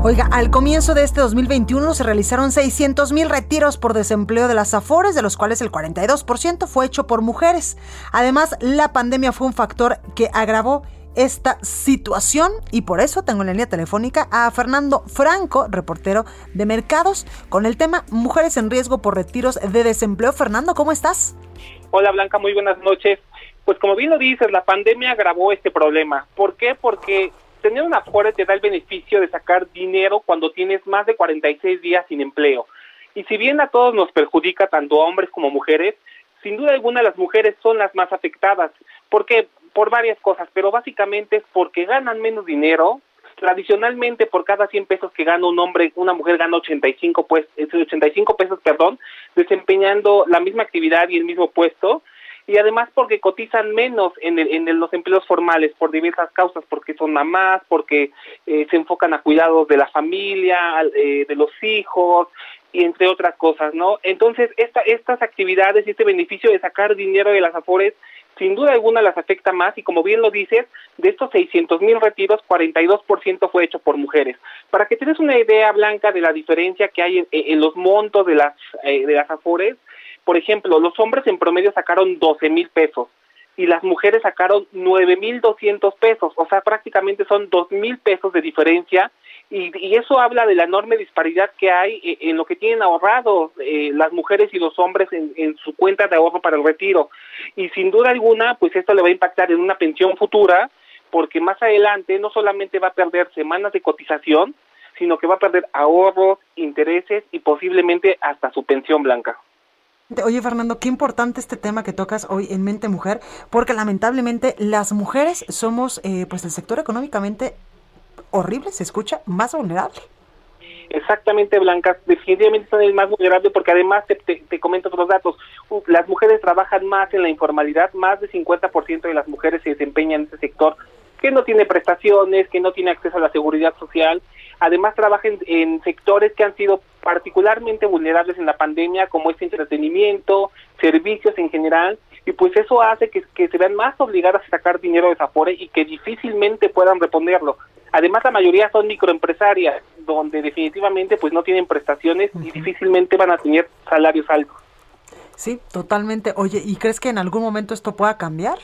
Oiga, al comienzo de este 2021 se realizaron 600 mil retiros por desempleo de las AFORES, de los cuales el 42% fue hecho por mujeres. Además, la pandemia fue un factor que agravó esta situación y por eso tengo en la línea telefónica a Fernando Franco, reportero de Mercados, con el tema Mujeres en riesgo por retiros de desempleo. Fernando, ¿cómo estás? Hola Blanca, muy buenas noches. Pues como bien lo dices, la pandemia agravó este problema. ¿Por qué? Porque tener una Afore te da el beneficio de sacar dinero cuando tienes más de 46 días sin empleo. Y si bien a todos nos perjudica, tanto a hombres como mujeres, sin duda alguna las mujeres son las más afectadas. ¿Por qué? Por varias cosas, pero básicamente es porque ganan menos dinero. Tradicionalmente, por cada 100 pesos que gana un hombre, una mujer gana 85, pues, 85 pesos, perdón, desempeñando la misma actividad y el mismo puesto y además porque cotizan menos en, el, en los empleos formales por diversas causas, porque son mamás, porque eh, se enfocan a cuidados de la familia, eh, de los hijos y entre otras cosas, ¿no? Entonces, esta, estas actividades y este beneficio de sacar dinero de las afores sin duda alguna las afecta más y como bien lo dices, de estos 600 mil retiros, 42% fue hecho por mujeres. Para que tengas una idea blanca de la diferencia que hay en, los montos de las, eh, de las afores, por ejemplo, los hombres en promedio sacaron 12 mil pesos y las mujeres sacaron 9 mil 200 pesos, o sea, prácticamente son 2 mil pesos de diferencia y, y, eso habla de la enorme disparidad que hay eh, en lo que tienen ahorrado eh, las mujeres y los hombres en, en, su cuenta de ahorro para el retiro. Y sin duda alguna, pues esto le va a impactar en una pensión futura, porque más adelante no solamente va a perder semanas de cotización, sino que va a perder ahorros, intereses y posiblemente hasta su pensión blanca. Oye, Fernando, qué importante este tema que tocas hoy en Mente Mujer, porque lamentablemente las mujeres somos, eh, pues, el sector económicamente horrible, se escucha, más vulnerable. Exactamente, Blanca, definitivamente son el más vulnerable porque además te, te, comento otros datos. Uh, las mujeres trabajan más en la informalidad, más del 50% de las mujeres se desempeñan en este sector que no tiene prestaciones, que no tiene acceso a la seguridad social. Además trabaja en, sectores que han sido particularmente vulnerables en la pandemia, como este entretenimiento, servicios en general, y pues eso hace que, que se vean más obligadas a sacar dinero de Afore y que difícilmente puedan reponerlo. Además, la mayoría son microempresarias, donde definitivamente pues no tienen prestaciones uh -huh. y difícilmente van a tener salarios altos. Sí, totalmente. Oye, ¿y crees que en algún momento esto pueda cambiar?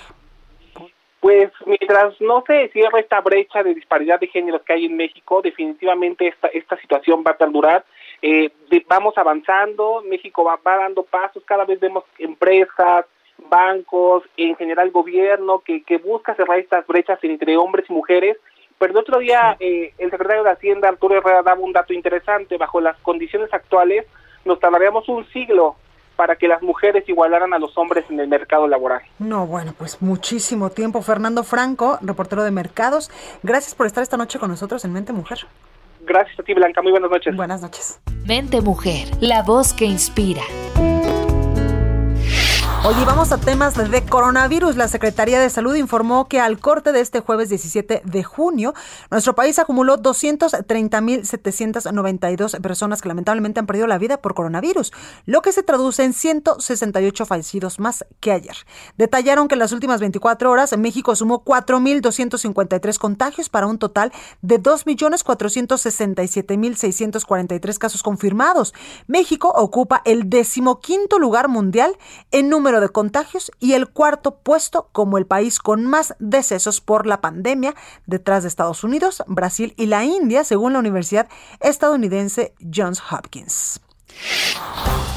Pues mientras no se cierre esta brecha de disparidad de géneros que hay en México, definitivamente esta, esta situación va a perdurar. Eh, de, vamos avanzando, México va, va dando pasos, cada vez vemos empresas, bancos, en general gobierno, que, que busca cerrar estas brechas entre hombres y mujeres. Pero el otro día eh, el secretario de Hacienda, Arturo Herrera, daba un dato interesante. Bajo las condiciones actuales, nos tardaríamos un siglo para que las mujeres igualaran a los hombres en el mercado laboral. No, bueno, pues muchísimo tiempo. Fernando Franco, reportero de mercados, gracias por estar esta noche con nosotros en Mente Mujer. Gracias a ti, Blanca. Muy buenas noches. Buenas noches. Mente Mujer, la voz que inspira. Oye, vamos a temas de coronavirus. La Secretaría de Salud informó que al corte de este jueves 17 de junio, nuestro país acumuló 230.792 personas que lamentablemente han perdido la vida por coronavirus, lo que se traduce en 168 fallecidos más que ayer. Detallaron que en las últimas 24 horas México sumó 4.253 contagios para un total de 2.467.643 casos confirmados. México ocupa el decimoquinto lugar mundial en número de contagios y el cuarto puesto como el país con más decesos por la pandemia, detrás de Estados Unidos, Brasil y la India, según la Universidad estadounidense Johns Hopkins.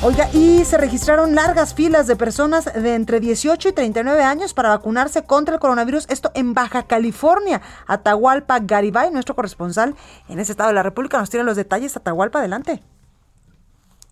Oiga, y se registraron largas filas de personas de entre 18 y 39 años para vacunarse contra el coronavirus, esto en Baja California. Atahualpa Garibay, nuestro corresponsal en ese estado de la República, nos tiene los detalles. Atahualpa, adelante.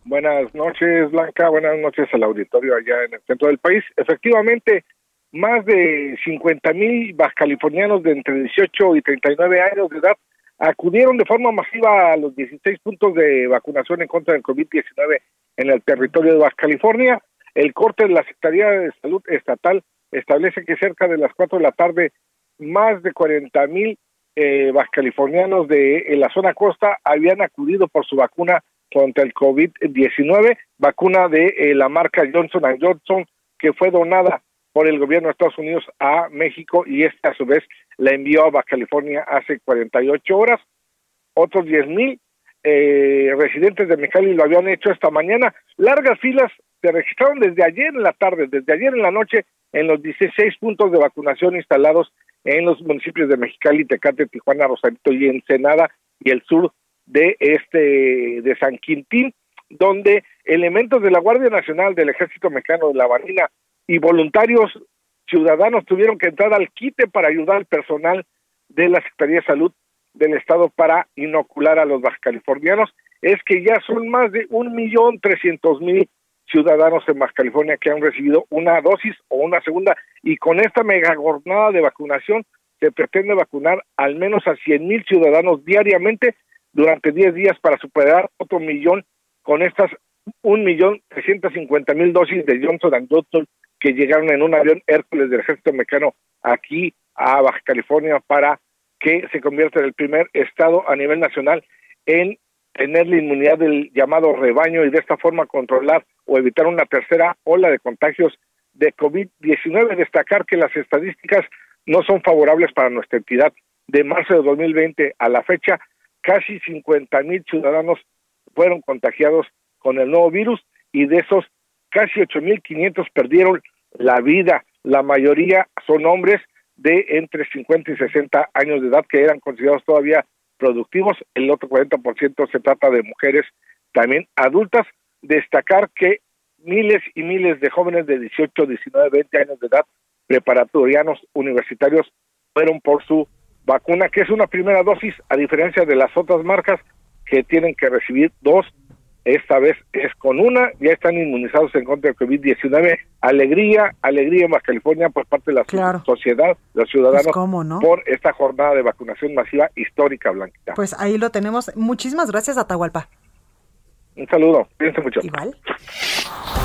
Buenas noches, Blanca. Buenas noches al auditorio allá en el centro del país. Efectivamente, más de 50 mil californianos de entre 18 y 39 años de edad acudieron de forma masiva a los 16 puntos de vacunación en contra del COVID-19 en el territorio de Baja California. El corte de la Secretaría de Salud Estatal establece que cerca de las 4 de la tarde más de 40 mil eh, de la zona costa habían acudido por su vacuna contra el COVID-19, vacuna de eh, la marca Johnson Johnson, que fue donada por el gobierno de Estados Unidos a México y esta a su vez la envió a Baja California hace 48 horas. Otros 10 mil eh, residentes de Mexicali lo habían hecho esta mañana. Largas filas se registraron desde ayer en la tarde, desde ayer en la noche, en los 16 puntos de vacunación instalados en los municipios de Mexicali, Tecate, Tijuana, Rosarito y Ensenada y el sur de este de San Quintín, donde elementos de la Guardia Nacional, del Ejército Mexicano, de la Marina y voluntarios ciudadanos tuvieron que entrar al quite para ayudar al personal de la Secretaría de Salud del Estado para inocular a los californianos. Es que ya son más de un millón trescientos mil ciudadanos en Baja California que han recibido una dosis o una segunda y con esta mega jornada de vacunación se pretende vacunar al menos a cien mil ciudadanos diariamente durante 10 días para superar otro millón con estas un millón trescientos cincuenta mil dosis de Johnson Johnson que llegaron en un avión Hércules del Ejército Mexicano aquí a Baja California para que se convierta en el primer estado a nivel nacional en tener la inmunidad del llamado rebaño y de esta forma controlar o evitar una tercera ola de contagios de COVID-19. Destacar que las estadísticas no son favorables para nuestra entidad. De marzo de 2020 a la fecha, casi 50 mil ciudadanos fueron contagiados con el nuevo virus y de esos casi 8.500 perdieron la vida. La mayoría son hombres de entre 50 y 60 años de edad que eran considerados todavía productivos. El otro 40% se trata de mujeres también adultas. Destacar que miles y miles de jóvenes de 18, 19, 20 años de edad, preparatorianos, universitarios, fueron por su vacuna, que es una primera dosis, a diferencia de las otras marcas que tienen que recibir dos. Esta vez es con una, ya están inmunizados en contra del COVID-19. Alegría, alegría en Baja California por parte de la sociedad, los ciudadanos, Pues, por esta jornada de vacunación masiva histórica, Blanquita. Pues ahí lo tenemos. Muchísimas gracias, Atahualpa. Un saludo, cuídense mucho. Igual.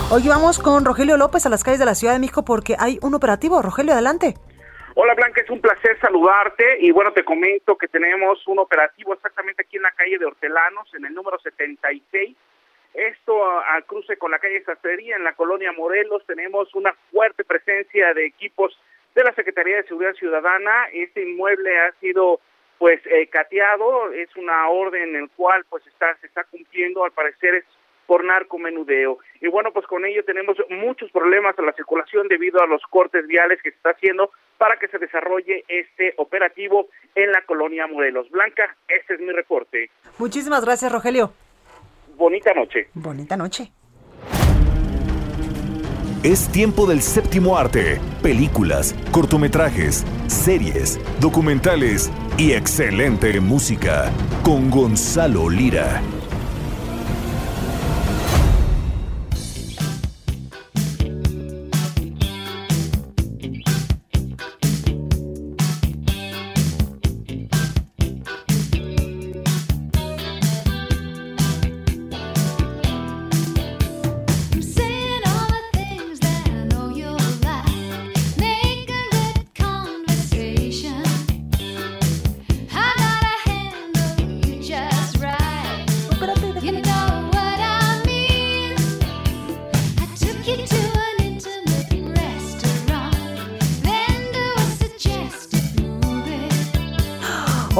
Hoy vamos con Rogelio López a las calles de la Ciudad de México porque hay un operativo. Rogelio, adelante. Hola Blanca, es un placer saludarte y bueno, te comento que tenemos un operativo exactamente aquí en la calle de Hortelanos, en el número 76. Esto al cruce con la calle Sastrería, en la colonia Morelos, tenemos una fuerte presencia de equipos de la Secretaría de Seguridad Ciudadana. Este inmueble ha sido pues eh, cateado, es una orden en el cual pues está se está cumpliendo, al parecer es por narcomenudeo. Y bueno, pues con ello tenemos muchos problemas a la circulación debido a los cortes viales que se está haciendo para que se desarrolle este operativo en la colonia Morelos. Blanca, este es mi reporte. Muchísimas gracias, Rogelio. Bonita noche. Bonita noche. Es tiempo del séptimo arte. Películas, cortometrajes, series, documentales y excelente música. Con Gonzalo Lira.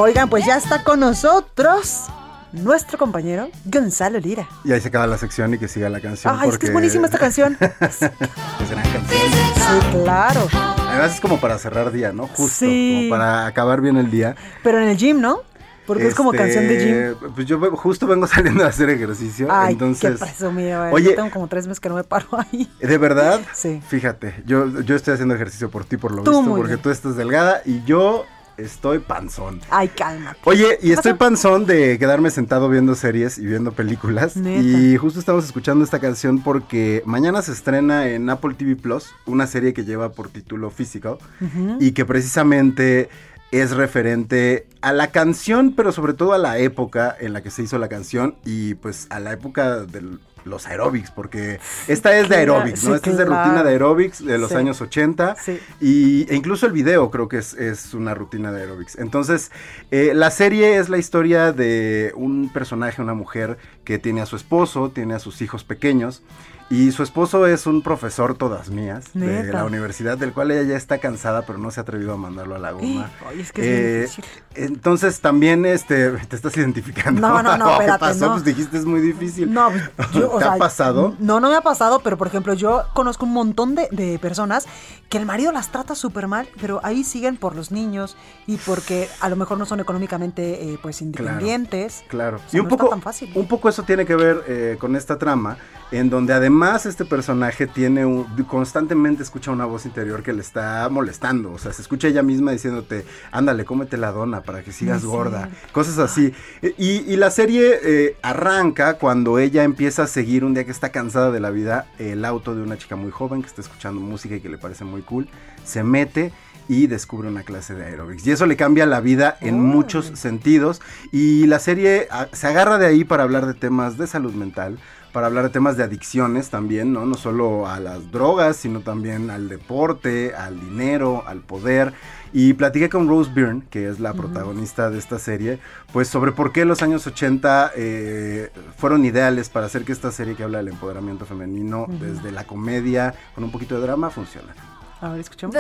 Oigan, pues ya está con nosotros nuestro compañero Gonzalo Lira. Y ahí se acaba la sección y que siga la canción. Ay, es que es buenísima esta canción. [LAUGHS] es gran canción. Sí, claro. Además es como para cerrar día, ¿no? Justo. Sí. Como para acabar bien el día. Pero en el gym, ¿no? Porque es como Este, canción de gym. Pues yo justo vengo [LAUGHS] saliendo a hacer ejercicio. Ay, entonces. qué presumido. eh. Oye, Yo tengo como tres meses que no me paro ahí. ¿De verdad? Sí. Fíjate, yo, yo estoy haciendo ejercicio por ti, por lo Tú visto, porque bien. tú estás delgada y yo estoy panzón. Ay, cálmate. Oye, y ¿Qué estoy panzón de quedarme sentado viendo series y viendo películas. Neta. Y justo estamos escuchando esta canción porque mañana se estrena en Apple TV Plus una serie que lleva por título Physical Ujú. y que precisamente es referente a la canción, pero sobre todo a la época en la que se hizo la canción y pues a la época de los aerobics, porque esta es de Claro, aerobics, ¿no? esta es de rutina de aerobics de los años 80 Sí. y, e incluso el video creo que es, es una rutina de aerobics. Entonces, eh, la serie es la historia de un personaje, una mujer que tiene a su esposo, tiene a sus hijos pequeños. Y su esposo es un profesor todas mías de Neta. la universidad, del cual ella ya está cansada, pero no se ha atrevido a mandarlo a la goma. [GASPS] Ay, es que es Eh, difícil. Entonces también este, te estás identificando. No, no, no, ¿Qué [LAUGHS] espérate, pasó? no. Pues dijiste es muy difícil. No, [LAUGHS] yo, o ¿Te sea, ha pasado? No, no me ha pasado, pero por ejemplo, yo conozco un montón de, de personas que el marido las trata súper mal, pero ahí siguen por los niños y porque a lo mejor no son económicamente eh, pues independientes. Claro. O sea, y un no poco, tan fácil. un poco eso tiene que ver eh, con esta trama, en donde además este personaje tiene un, constantemente escucha una voz interior que le está molestando. O sea, se escucha ella misma diciéndote, ándale, cómete la dona para que sigas gorda. Cosas así. Y, y la serie eh, arranca cuando ella empieza a seguir un día que está cansada de la vida el auto de una chica muy joven que está escuchando música y que le parece muy cool. Se mete y descubre una clase de aerobics. Y eso le cambia la vida en muchos sentidos. Y la serie ah, se agarra de ahí para hablar de temas de salud mental, para hablar de temas de adicciones también, ¿no? No solo a las drogas, sino también al deporte, al dinero, al poder. Y platiqué con Rose Byrne, que es la protagonista de esta serie, pues sobre por qué los años 80 eh, fueron ideales para hacer que esta serie que habla del empoderamiento femenino, desde la comedia, con un poquito de drama, funciona. A ver, escuchamos.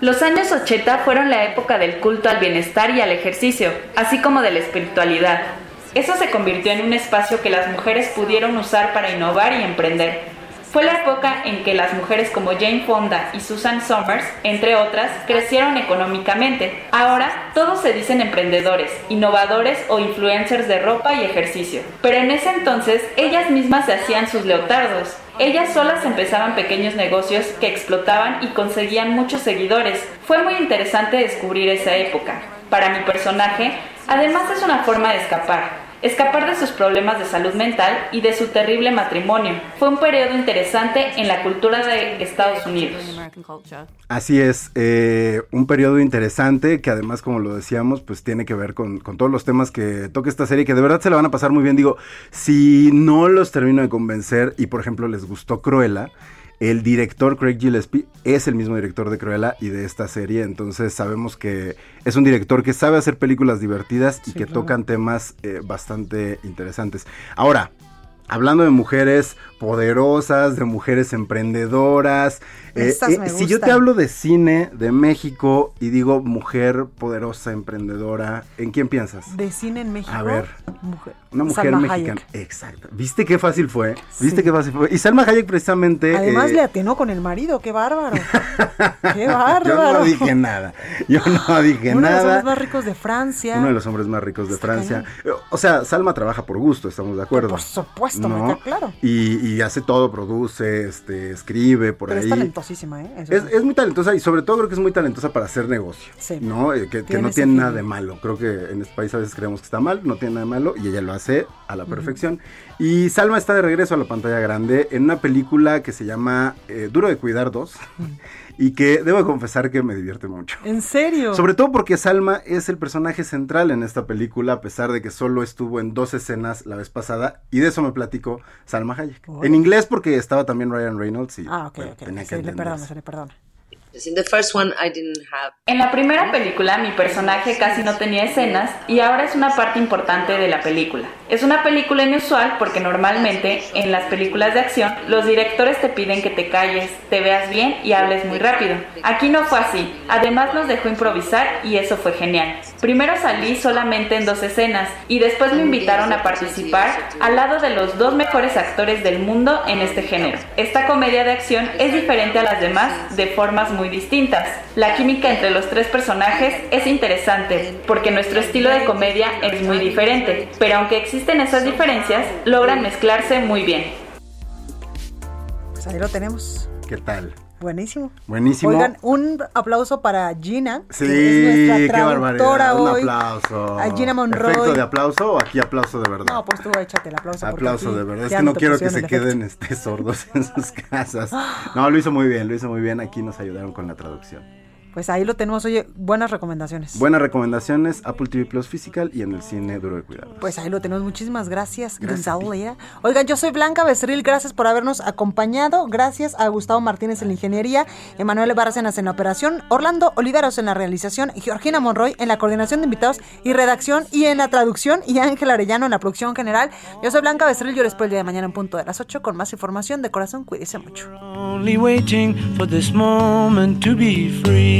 Los años 80 fueron la época del culto al bienestar y al ejercicio, así como de la espiritualidad. Eso se convirtió en un espacio que las mujeres pudieron usar para innovar y emprender. Fue la época en que las mujeres como Jane Fonda y Susan Somers, entre otras, crecieron económicamente. Ahora todos se dicen emprendedores, innovadores o influencers de ropa y ejercicio. Pero en ese entonces ellas mismas se hacían sus leotardos. Ellas solas empezaban pequeños negocios que explotaban y conseguían muchos seguidores. Fue muy interesante descubrir esa época. Para mi personaje, además es una forma de escapar. Escapar de sus problemas de salud mental y de su terrible matrimonio. Fue un periodo interesante en la cultura de Estados Unidos. Así es, eh, un periodo interesante que además, como lo decíamos, pues tiene que ver con, con todos los temas que toca esta serie, que de verdad se la van a pasar muy bien. Digo, si no los termino de convencer y, por ejemplo, les gustó Cruella, el director Craig Gillespie es el mismo director de Cruella y de esta serie, entonces sabemos que es un director que sabe hacer películas divertidas y Sí, que claro. tocan temas eh, bastante interesantes. Ahora, hablando de mujeres poderosas, de mujeres emprendedoras, eh, eh, me si yo te hablo de cine, de México y digo mujer poderosa, emprendedora, ¿en quién piensas? De cine en México. A ver. Mujer. Una mujer Salma mexicana. Hayek. Exacto. ¿Viste qué fácil fue? ¿Viste Sí. qué fácil fue? Y Salma Hayek precisamente... Además eh, le atenó con el marido, qué bárbaro. [LAUGHS] qué Yo bárbaro. no dije nada. Yo no dije [LAUGHS] Uno de los nada. hombres más ricos de Francia. Uno de los hombres más ricos de Francia. O sea, Salma trabaja por gusto, estamos de acuerdo. Por supuesto, me ¿No? queda claro. Y, y hace todo, produce, este, escribe por Pero ahí. es talentosísima, ¿eh? Es, es muy talentosa y sobre todo creo que es muy talentosa para hacer negocio. Sí. ¿no? Eh, que, que no tiene nada de malo. Creo que en este país a veces creemos que está mal, no tiene nada de malo y ella lo hace a la perfección. Y Salma está de regreso a la pantalla grande en una película que se llama eh, Duro de Cuidar 2 y que debo de confesar que me divierte mucho. ¿En serio? Sobre todo porque Salma es el personaje central en esta película, a pesar de que solo estuvo en dos escenas la vez pasada, y de eso me platicó Salma Hayek. Oh. En inglés porque estaba también Ryan Reynolds y Ah, ok, bueno, ok. tenía que Se le perdona, se le perdona. In the first one, I didn't have. En la primera película mi personaje casi no tenía escenas y ahora es una parte importante de la película. Es una película inusual porque normalmente en las películas de acción los directores te piden que te calles, te veas bien y hables muy rápido. Aquí no fue así, además nos dejó improvisar y eso fue genial. Primero salí solamente en dos escenas y después me invitaron a participar al lado de los dos mejores actores del mundo en este género. Esta comedia de acción es diferente a las demás de formas muy distintas. La química entre los tres personajes es interesante porque nuestro estilo de comedia es muy diferente, pero aunque existen esas diferencias, logran mezclarse muy bien. Pues ahí lo tenemos. ¿Qué tal? Buenísimo. Buenísimo. Oigan, un aplauso para Gina. Sí, que es nuestra qué traductora barbaridad. Un hoy. aplauso. A Gina Monroy. ¿Efecto de aplauso o aquí aplauso de verdad? No, pues tú échate el aplauso. Aplauso de verdad. Es que no quiero que se queden este, sordos en sus casas. No, lo hizo muy bien, lo hizo muy bien. Aquí nos ayudaron con la traducción. Pues ahí lo tenemos. Oye, buenas recomendaciones. Buenas recomendaciones, Apple TV Plus Physical y en el cine Duro de Cuidado. Pues ahí lo tenemos. Muchísimas gracias, Gracias. Oigan, yo soy Blanca Becerril. Gracias por habernos acompañado. Gracias a Gustavo Martínez en la ingeniería, Emanuel Bárcenas en la operación, Orlando Oliveros en la realización, y Georgina Monroy en la coordinación de invitados y redacción y en la traducción y Ángel Arellano en la producción general. Yo soy Blanca Becerril. Yo les espero el día de mañana en punto de las 8 con más información de corazón. Cuídense mucho. only waiting for this moment to be free.